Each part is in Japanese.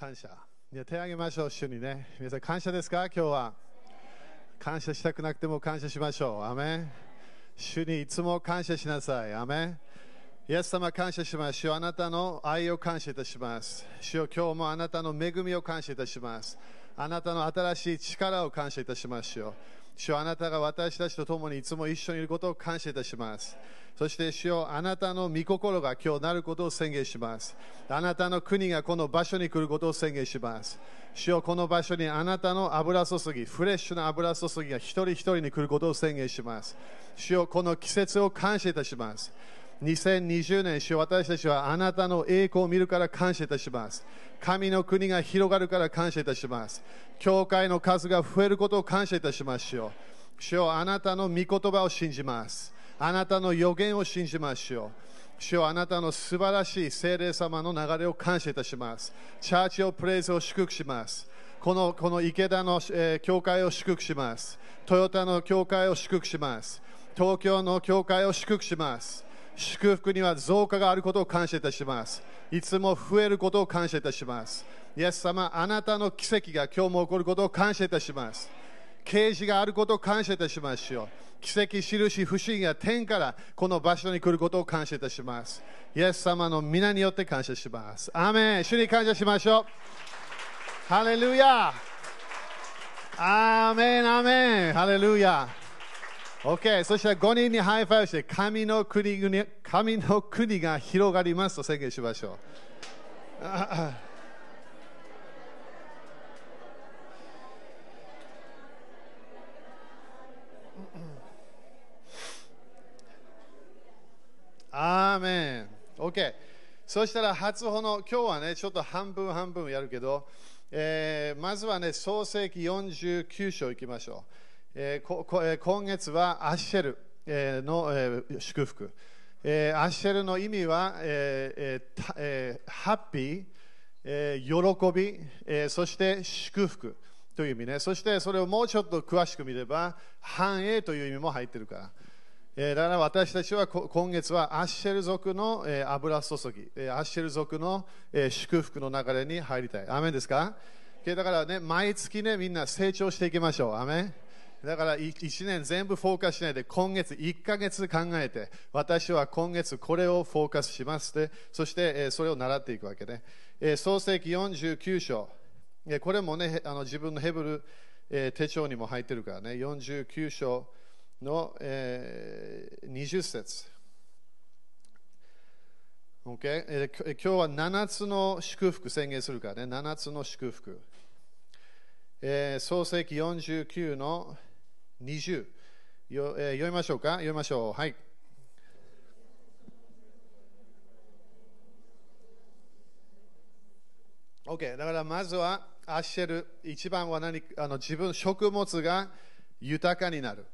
感謝。いや手を挙げましょう、主にね。皆さん、感謝ですか？今日は。感謝したくなくても感謝しましょう。アメン主にいつも感謝しなさい。アメンイエス様感謝します。主よあなたの愛を感謝いたします。主よ今日もあなたの恵みを感謝いたします。あなたの新しい力を感謝いたします。主よ主あなたが私たちと共にいつも一緒にいることを感謝いたします。そして主よあなたの御心が今日なることを宣言します。あなたの国がこの場所に来ることを宣言します。主よこの場所にあなたの油注ぎ、フレッシュな油注ぎが一人一人に来ることを宣言します。主よこの季節を感謝いたします。2020年、主私たちはあなたの栄光を見るから感謝いたします。神の国が広がるから感謝いたします。教会の数が増えることを感謝いたします。主よ主よあなたの御言葉を信じます。あなたの予言を信じます。主よ主よあなたの素晴らしい聖霊様の流れを感謝いたします。チャーチオプレイズを祝福します。このこの池田の、えー教会を祝福します。トヨタの教会を祝福します。東京の教会を祝福します。祝福には増加があることを感謝いたします。いつも増えることを感謝いたします。イエス様、あなたの奇跡が今日も起こることを感謝いたします。啓示があることを感謝いたしますよ。奇跡、印、不思議が天からこの場所に来ることを感謝いたします。イエス様の御名によって感謝します。アメン主に感謝しましょう。ハレルヤアーメン、アメン、ハレルヤ OK、そしたら5人に high five して神の国神の国が広がりますと宣言しましょう。アーメン。OK。そしたら初歩の今日はね、ちょっと半分半分やるけど、えーまずはね、創世記49章いきましょう。えー今月はアッシェル、の、祝福、アッシェルの意味は、ええーたえーハッピー、え喜び、えそして祝福という意味ね。そしてそれをもうちょっと詳しく見れば、繁栄という意味も入ってるから。えだから私たちは今月はアッシェル族の、え油注ぎ、えアッシェル族の、え祝福の流れに入りたい。アメンですか？だからね、毎月ね、みんな成長していきましょう。アメンだから1年全部フォーカスしないで今月1ヶ月考えて私は今月これをフォーカスしますでそしてそれを習っていくわけね、創世記49章。これもねあの自分のヘブル、え手帳にも入ってるからね。49章の、えー20節。OK えー今日は7つの祝福宣言するからね。7つの祝福。えー創世記49の20よ、えー読みましょうか？読みましょう。はい。OK だからまずはアッシェル一番は何あの自分食物が豊かになる、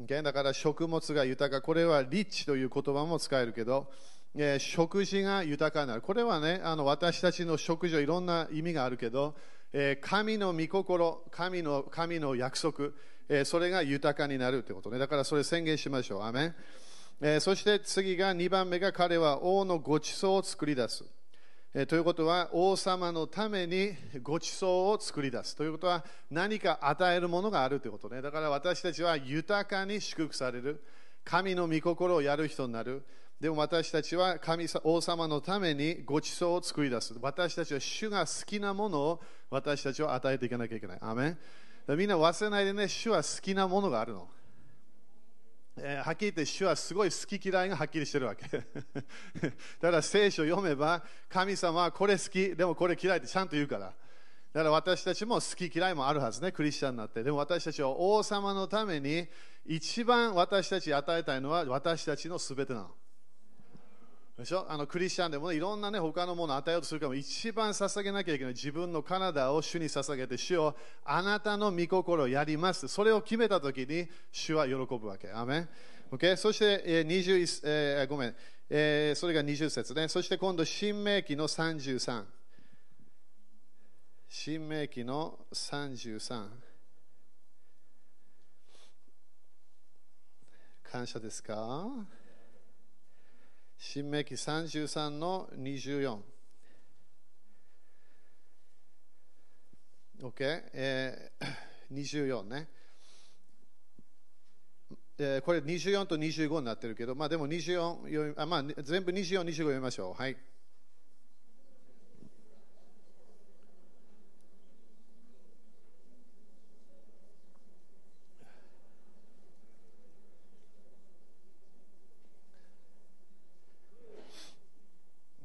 OK だから食物が豊か。これはリッチという言葉も使えるけど、えー食事が豊かになる。これはねあの私たちの食事はいろんな意味があるけど、えー神の御心神の神の約束、えーそれが豊かになるということねだからそれ宣言しましょうアメンえーそして次が2番目が彼は王のご馳走を作り出す。えーということは王様のためにご馳走を作り出す。ということは何か与えるものがあるということね。だから私たちは豊かに祝福される。神の御心をやる人になる。でも私たちは神王様のためにご馳走を作り出す。私たちは主が好きなものを私たちは与えていかなきゃいけない。アメンみんな忘れないでね、主は好きなものがあるの。えーはっきり言って主はすごい好き嫌いがはっきりしてるわけ。だから聖書を読めば神様はこれ好きでもこれ嫌いってちゃんと言うから。だから私たちも好き嫌いもあるはずねクリスチャンになって。でも私たちは王様のために一番私たち与えたいのは私たちの全てなの。でしょ？あのクリスチャンでも、ね、いろんな、ね、他のものを与えようとするかも一番捧げなきゃいけない自分の体を主に捧げて主をあなたの御心をやります。それを決めたときに主は喜ぶわけ。アメン。OK そして、えー21えーごめん、えーそれが20節ね。そして今度新明記の33新明記の33感謝ですか？新明記33の24 OK、えー、24ね。えー、これ24と25になってるけど、まあでも24あ、まあ、全部24、25読みましょう。はい。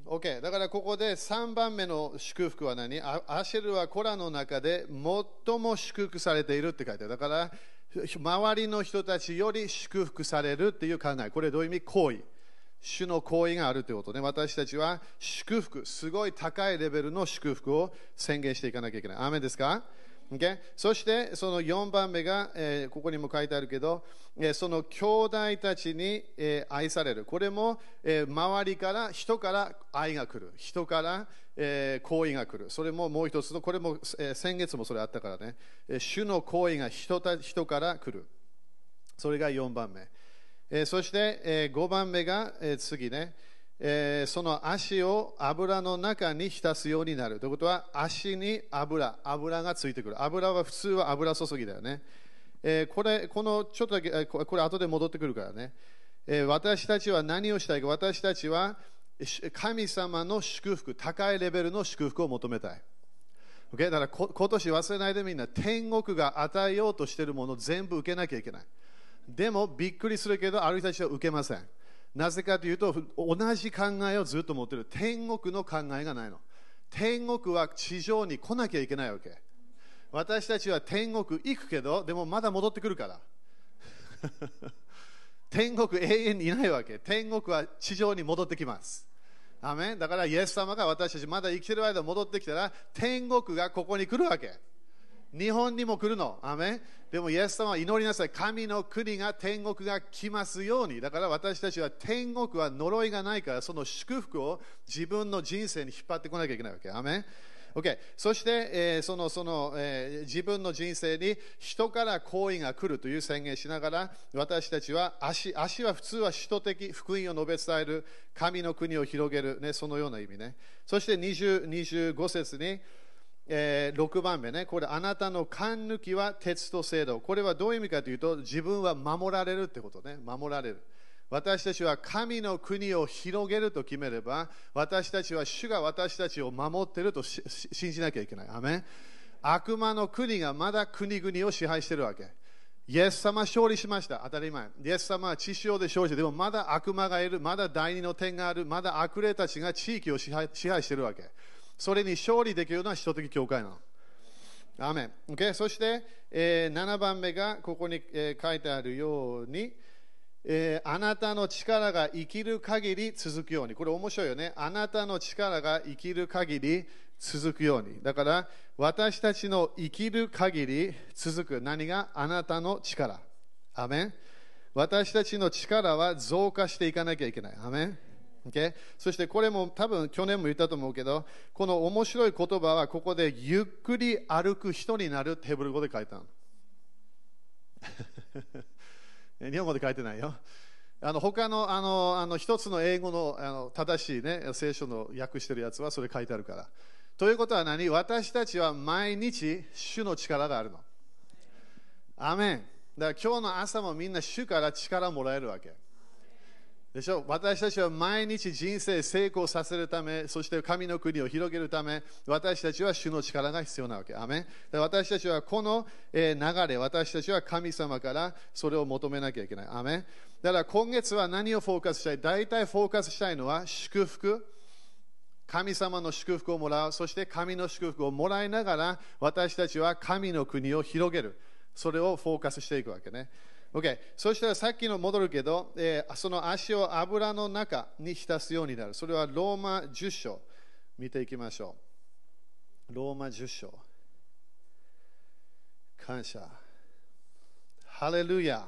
OK、だからここで3番目の祝福は何？アシェルはコラの中で最も祝福されているって書いてある。だから周りの人たちより祝福されるっていう考え。これどういう意味？行為。主の行為があるということね。私たちは祝福、すごい高いレベルの祝福を宣言していかなきゃいけない。アメですか？Okay? そしてその4番目が、えー、ここにも書いてあるけど、えー、その兄弟たちに、えー、愛される。これも、え周りから、人から愛が来る。人から、え行為が来る。それももう一つの、これも、え先月もそれあったからね、え主の行為が人た人から来る。それが4番目。えそして、え5番目が、え次ね。えー、その足を油の中に浸すようになる。ということは足に油油がついてくる。油は普通は油注ぎだよね、えー、これこのちょっとだけこれ後で戻ってくるからね、えー、私たちは何をしたいか。私たちは神様の祝福高いレベルの祝福を求めたい。Okay? だから今年忘れないでみんな天国が与えようとしているもの全部受けなきゃいけない。でもびっくりするけどある人たちは受けません。なぜかというと同じ考えをずっと持っている。天国の考えがないの。天国は地上に来なきゃいけないわけ。私たちは天国行くけどでもまだ戻ってくるから。天国永遠にいないわけ。天国は地上に戻ってきます。アメだからイエス様が私たちまだ生きてる間戻ってきたら天国がここに来るわけ。日本にも来るの。アメでも、イエス様は祈りなさい。神の国が、天国が来ますように。だから私たちは天国は呪いがないから、その祝福を自分の人生に引っ張ってこなきゃいけないわけ。アメ Okay、そして、えー、そのその、えー、自分の人生に人から好意が来るという宣言しながら私たちは足足は普通は首都的福音を述べ伝える神の国を広げる、ね、そのような意味ねそして20 25節にえー、6番目ね、これ、あなたの勘抜きは鉄と制度。これはどういう意味かというと、自分は守られるってことね、守られる。私たちは神の国を広げると決めれば、私たちは主が私たちを守ってると信じなきゃいけない。アメ悪魔の国がまだ国々を支配してるわけ。イエス様勝利しました。当たり前。イエス様は地上で勝利して、でもまだ悪魔がいる、まだ第二の点がある、まだ悪霊たちが地域を支配支配してるわけ。それに勝利できるのは人的教会なの。アメン okay? そして、えー、7番目がここに、えー、書いてあるように、えー、あなたの力が生きる限り続くように。これ面白いよね。あなたの力が生きる限り続くように。だから、私たちの生きる限り続く。何があなたの力？アメン私たちの力は増加していかなきゃいけない。アメン Okay? そしてこれも多分去年も言ったと思うけど、この面白い言葉はここでゆっくり歩く人になるテーブル語で書いたの。日本語で書いてないよ。あの他のあのあの一つの英語のあの正しい、ね、聖書の訳してるやつはそれ書いてあるから。ということは何？私たちは毎日主の力があるの。アメン。だから今日の朝もみんな主から力をもらえるわけ。でしょ？私たちは毎日人生成功させるため、そして神の国を広げるため、私たちは主の力が必要なわけ。アメ私たちはこの流れ、私たちは神様からそれを求めなきゃいけない。アメだから今月は何をフォーカスしたい？大体フォーカスしたいのは祝福。神様の祝福をもらう、そして神の祝福をもらいながら、私たちは神の国を広げる。それをフォーカスしていくわけね。Okay、そしたらさっきの戻るけど、えー、その足を油の中に浸すようになる。それはローマ10章。見ていきましょう。ローマ10章。感謝。ハレルヤ。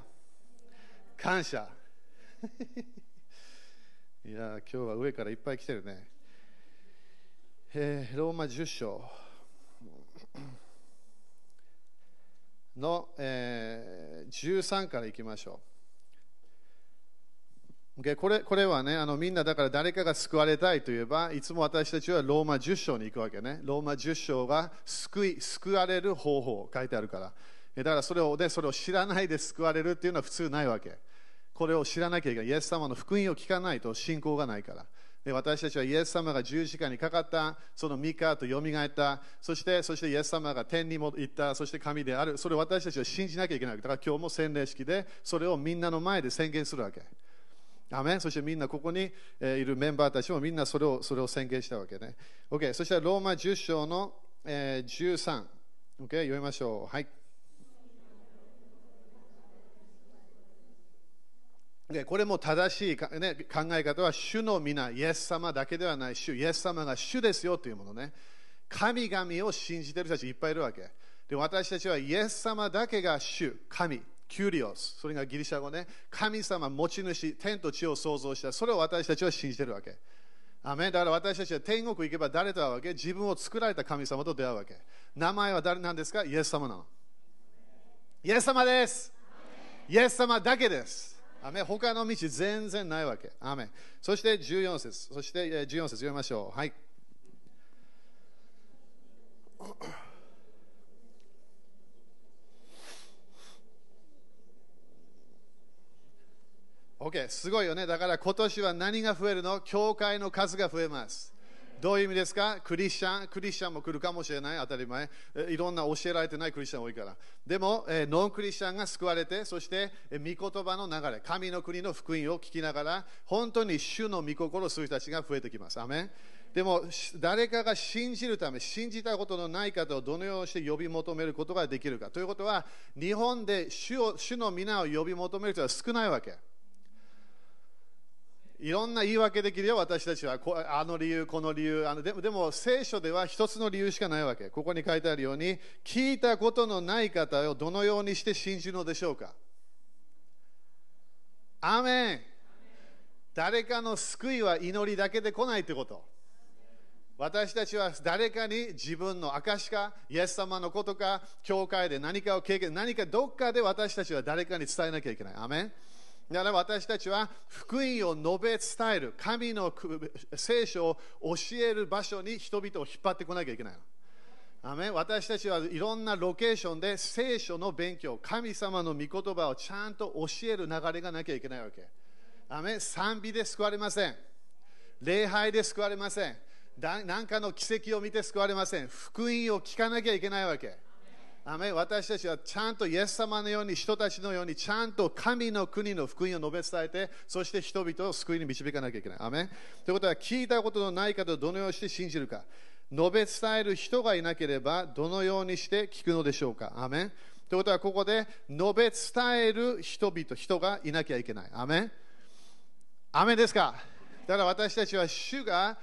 感謝。いや、今日は上からいっぱい来てるね。えー、ローマ10章。の、えー、13からいきましょ Okay これこれはねあのみんなだから誰かが救われたいといえばいつも私たちはローマ10章に行くわけね。ローマ10章が救い救われる方法書いてあるから。だからそれを,、ね、それを知らないで救われるっていうのは普通ないわけ。これを知らなきゃいけない。イエス様の福音を聞かないと信仰がないから。私たちはイエス様が十字架にかかったその三日とよみがえった。そしてそしてイエス様が天にも行った。そして神である。それを私たちは信じなきゃいけないだ。から今日も洗礼式でそれをみんなの前で宣言するわけ。アメそしてみんなここに、いるメンバーたちもみんなそれをそれを宣言したわけね。OK、そしてローマ10章の、えー、13、OK、読みましょう。はい。でこれも正しいか、ね、考え方は主の皆、イエス様だけではない主、イエス様が主ですよというものね。神々を信じている人たちいっぱいいるわけ。で私たちはイエス様だけが主、神。キュリオス、それがギリシャ語ね、神様、持ち主、天と地を創造した、それを私たちは信じているわけ。アメだから私たちは天国行けば誰と会うわけ？自分を作られた神様と出会うわけ。名前は誰なんですか？イエス様なの。イエス様です。イエス様だけです。アメ他の道全然ないわけ。アメそして14節。そして14節読みましょう。はい。OK、すごいよね。だから今年は何が増えるの？教会の数が増えます。どういう意味ですか？クリスチャン、クリスチャンも来るかもしれない、当たり前。いろんな教えられてないクリスチャン多いから。でも、ノンクリスチャンが救われて、そして、御言葉の流れ、神の国の福音を聞きながら、本当に主の御心をする人たちが増えてきます。アメでも、誰かが信じるため、信じたことのない方をどのようにして呼び求めることができるか。ということは、日本で主を主の皆を呼び求める人は少ないわけ。いろんな言い訳できるよ、私たちは。あの理由、この理由。あのでもでも聖書では一つの理由しかないわけ。ここに書いてあるように、聞いたことのない方をどのようにして信じるのでしょうか？アメン誰かの救いは祈りだけで来ないということ。私たちは誰かに自分の証か、イエス様のことか、教会で何かを経験、何かどっかで私たちは誰かに伝えなきゃいけない。アメンだから私たちは福音を述べ伝える、神の聖書を教える場所に人々を引っ張ってこなきゃいけないアメ私たちはいろんなロケーションで聖書の勉強、神様の御言葉をちゃんと教える流れがなきゃいけないわけ。アメ賛美で救われません。礼拝で救われません。何かの奇跡を見て救われません。福音を聞かなきゃいけないわけ。アメ私たちはちゃんとイエス様のように人たちのようにちゃんと神の国の福音を述べ伝えてそして人々を救いに導かなきゃいけない。アメということは聞いたことのない方をどのようにして信じるか述べ伝える人がいなければどのようにして聞くのでしょうか。アメということはここで述べ伝える人々、人がいなきゃいけない。アメアメですか？だから私たちは主が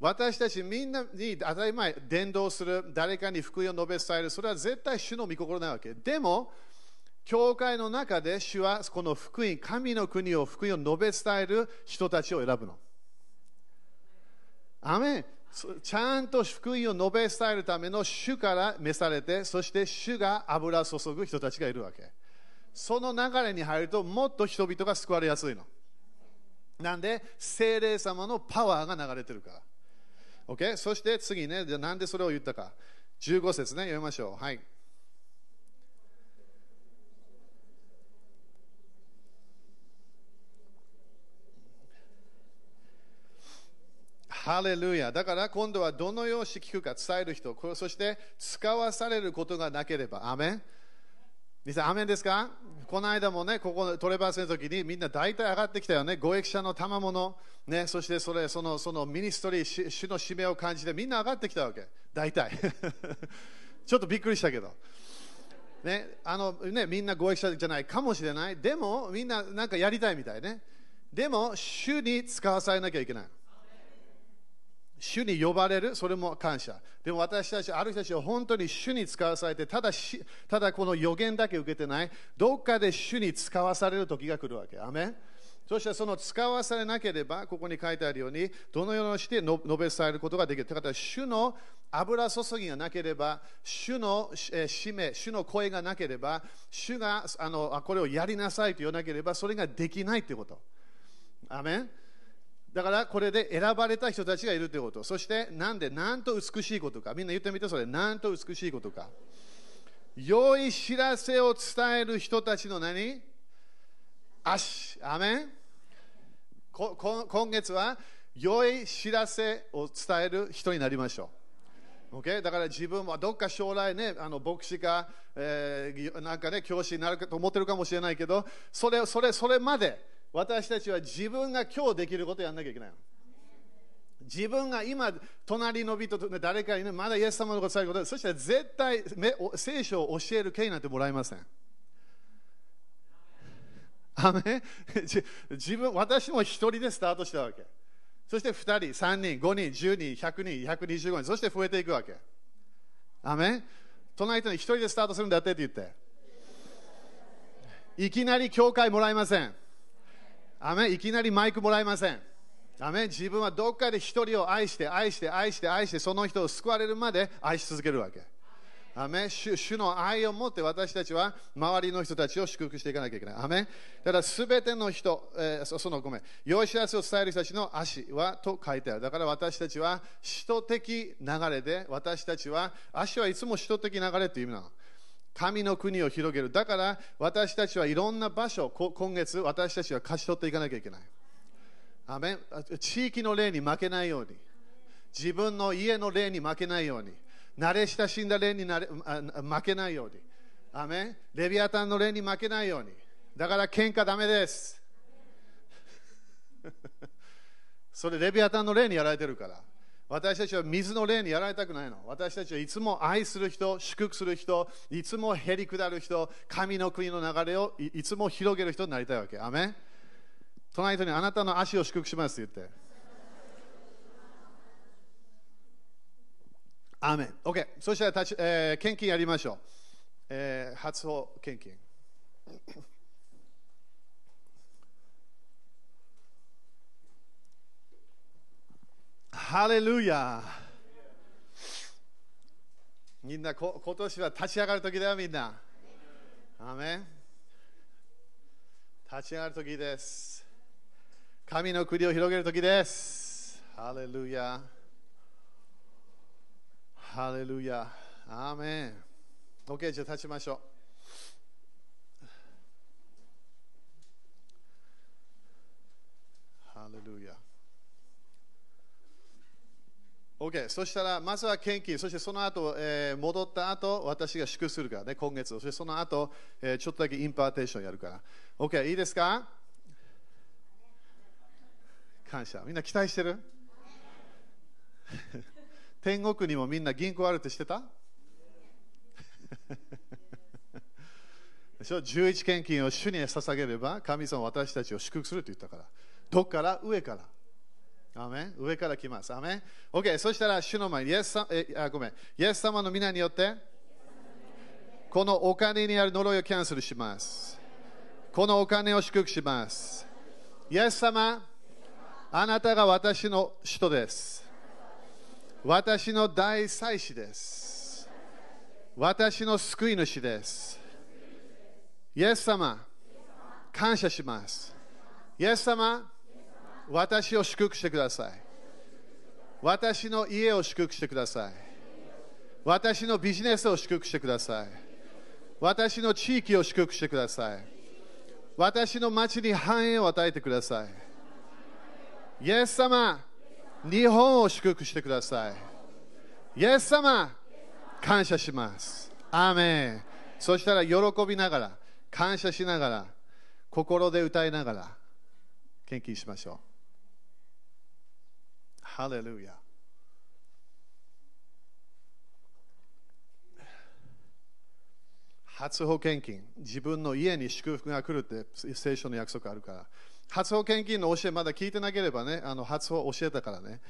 私たちみんなに当たり前、伝道する、誰かに福音を述べ伝える、それは絶対主の御心なわけ。でも、教会の中で主はこの福音、神の国を福音を述べ伝える人たちを選ぶの。アメンちゃんと福音を述べ伝えるための主から召されて、そして主が油注ぐ人たちがいるわけ。その流れに入ると、もっと人々が救われやすいの。なんで、精霊様のパワーが流れてるから。OK? そして次ね、じゃなんでそれを言ったか。15節ね、読みましょう。はい。ハレルヤ。だから今度はどのように聞くか伝える人、そして使わされることがなければ。アメン皆さ、アメンですか？この間もね、ここトレバースの時にみんな大体上がってきたよね。ご益者の賜物、ね、そしてそれそのそのミニストリー、主の使命を感じてみんな上がってきたわけ。大体。ちょっとびっくりしたけど。ね、あのね、みんなご益者じゃないかもしれない。でも、みんななんかやりたいみたいね。でも、主に使わされなきゃいけない。主に呼ばれる、それも感謝。でも私たち、ある人たちは本当に主に使わされて、ただしただこの予言だけ受けてない、どっかで主に使わされる時が来るわけ。アメそしてその使わされなければ、ここに書いてあるように、どのようにして述べ伝えることができる。ということは、主の油注ぎがなければ、主の使命、主の声がなければ、主があのこれをやりなさいと言わなければ、それができないということ。アメンだからこれで選ばれた人たちがいるということ。そしてなんでなんと美しいことか。みんな言ってみてそれ。なんと美しいことか。良い知らせを伝える人たちの何足アメン。ここ今月は良い知らせを伝える人になりましょう。Okay? だから自分はどっか将来ね、あの牧師か、えー、なんかね、教師になるかと思ってるかもしれないけど、それそれそれまで私たちは自分が今日できることをやらなきゃいけない。自分が今、隣の人と誰かに、ね、まだイエス様のことされること、そしたら絶対聖書を教える権利なんてもらえません。あめ 自分、私も一人でスタートしたわけ。そして2人、3人、5人、10人、100人、125人、そして増えていくわけ。あめ隣人に一人でスタートするんだってって言って。いきなり教会もらえません。あめいきなりマイクもらえません。アメ自分はどっかで一人を愛して、愛して、愛して、愛して、その人を救われるまで愛し続けるわけ。アメ主主の愛を持って私たちは周りの人たちを祝福していかなきゃいけない。アメだからすべての人、えー、そのごめん、良い知らせを伝える人たちの足はと書いてある。だから私たちは使徒的流れで、私たちは足はいつも使徒的流れという意味なの。神の国を広げる。だから私たちはいろんな場所、今月私たちは勝ち取っていかなきゃいけない。アメ地域の例に負けないように、自分の家の例に負けないように、慣れ親しんだ例になれ負けないように、アメレビアタンの例に負けないように、だから喧嘩だめです。それレビアタンの例にやられてるから。私たちは水の霊にやられたくないの。私たちはいつも愛する人、祝福する人、いつもへり下る人、神の国の流れをいつも広げる人になりたいわけ。アメ隣人にあなたの足を祝福しますって言って。アメン。OK。そしたら、えー、献金やりましょう。えー、初歩献金。ハレルヤみんなこ今年は立ち上がる時だよみんな。アメン立ち上がる時です。神の国を広げる時です。ハレルヤ。ハレルヤ。アーメン。OK、じゃあ立ちましょう。ハレルヤ。OK、そしたら、まずは献金、そしてその後、えー、戻った後、私が祝祷するからね、今月。そしてその後、えー、ちょっとだけ impartation やるから。OK、いいですか？感謝。みんな期待してる？天国にもみんな銀行あるって知ってた？でしょ？11献金を主に捧げれば神様は私たちを祝福すると言ったから。どっから？上から。アメ上から来ます。アメ ?OK、そしたら主の前にイエス様えあごめんイエス様の皆によってこのお金にある呪いをキャンセルします。このお金を祝福します。イエス様、あなたが私の人です。私の大祭司です。私の救い主です。イエス様、感謝します。イエス様、私を祝福してください。私の家を祝福してください。私のビジネスを祝福してください。私の地域を祝福してください。私の町に繁栄を与えてください。イエス様、日本を祝福してください。イエス様、感謝します。アーメン。そしたら喜びながら、感謝しながら、心で歌いながら、献金しましょう。ハレルヤ。初保険金、自分の家に祝福が来るって聖書の約束あるから。初保険金の教えまだ聞いてなければね、あの初保教えたからね、だか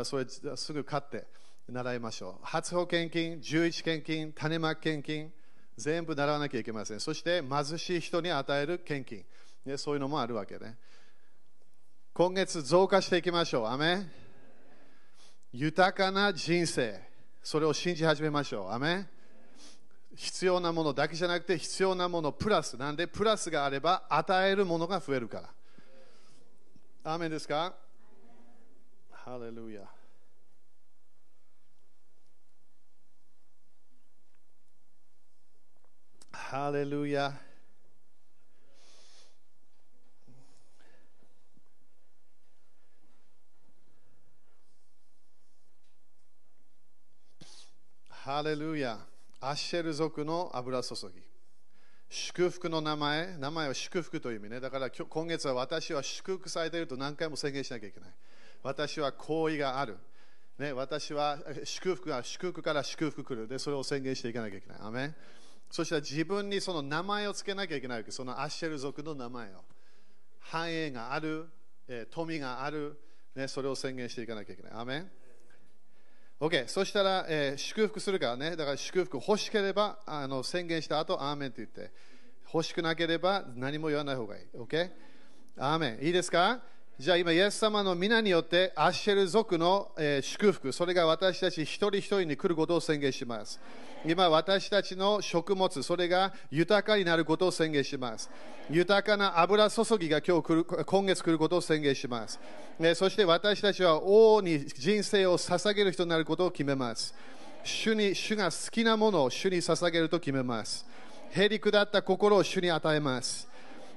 らそれすぐ買って習いましょう。初保険金、11献金、種まき献金、全部習わなきゃいけません。そして貧しい人に与える献金、ね、そういうのもあるわけね。今月増加していきましょう。アメ豊かな人生、それを信じ始めましょう。アメ必要なものだけじゃなくて必要なものプラスなんでプラスがあれば与えるものが増えるからアメですか？ハレルヤ。ハレルヤ。ハレルヤ。アッシェル族の油注ぎ。祝福の名前、名前は祝福という意味ね。だから今月は私は祝福されていると何回も宣言しなきゃいけない。私は行為がある。ね、私は祝福が祝福から祝福来る。で、それを宣言していかなきゃいけない。アメそしたら自分にその名前をつけなきゃいけないわけ。そのアッシェル族の名前を。繁栄がある、え富がある、ね、それを宣言していかなきゃいけない。アメ OK、そしたら、えー祝福するからね、だから祝福欲しければあの宣言した後、アーメンって言って、欲しくなければ何も言わない方がいい。OK? アーメン。いいですか？じゃあ今、イエス様の皆によって、アッシェル族の、祝福、それが私たち一人一人に来ることを宣言します。今、私たちの食物、それが豊かになることを宣言します。豊かな油注ぎが今日来る、今月来ることを宣言します。そして私たちは王に人生を捧げる人になることを決めます。主に主が好きなものを主に捧げると決めます。へり下った心を主に与えます。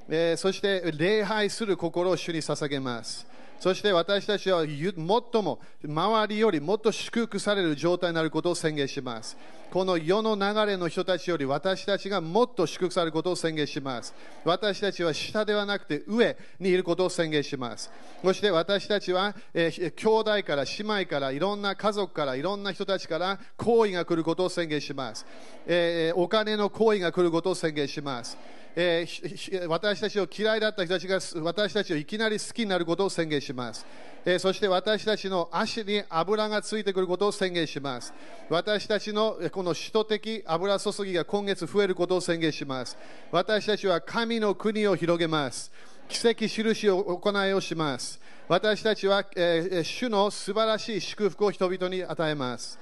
えーそして礼拝する心を主に捧げます。そして私たちはゆ最も周りよりもっと祝福される状態になることを宣言します。この世の流れの人たちより私たちがもっと祝福されることを宣言します。私たちは下ではなくて上にいることを宣言します。そして私たちは、えー兄弟から姉妹からいろんな家族からいろんな人たちから好意が来ることを宣言します。えーお金の好意が来ることを宣言します。えー私たちを嫌いだった人たちが私たちをいきなり好きになることを宣言します。えーそして私たちの足に油がついてくることを宣言します。私たちのこの使徒的油注ぎが今月増えることを宣言します。私たちは神の国を広げます。奇跡印を行いをします。私たちは、えー主の素晴らしい祝福を人々に与えます。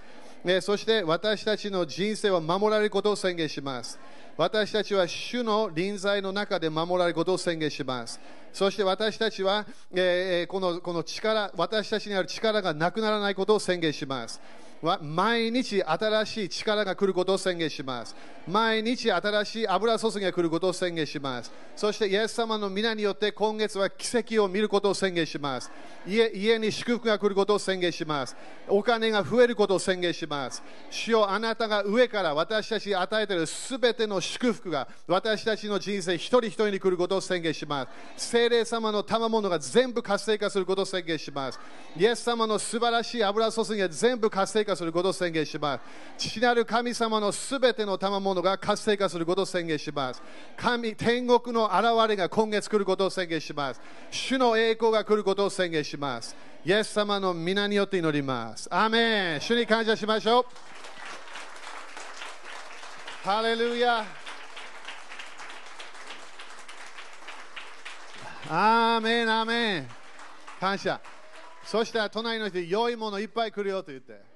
えーそして私たちの人生は守られることを宣言します。私たちは主の臨在の中で守られることを宣言します。そして私たちは、えーこのこの力、私たちにある力がなくならないことを宣言します。わ毎日新しい力が来ることを宣言します。毎日新しい油注ぎが来ることを宣言します。そしてイエス様の皆によって今月は奇跡を見ることを宣言します。家家に祝福が来ることを宣言します。お金が増えることを宣言します。主よあなたが上から私たちに与えているすべての祝福が私たちの人生一人一人に来ることを宣言します。聖霊様の賜物が全部活性化することを宣言します。イエス様の素晴らしい油注ぎが全部活性化することを宣言します。父なる神様のすべての賜物が活性化することを宣言します。神、天国の現れが今月来ることを宣言します。主の栄光が来ることを宣言します。イエス様の皆によって祈ります。アーメン主に感謝しましょう。ハレルヤアーメン、アーメン。感謝。そしたら隣の人に良いものいっぱい来るよと言って。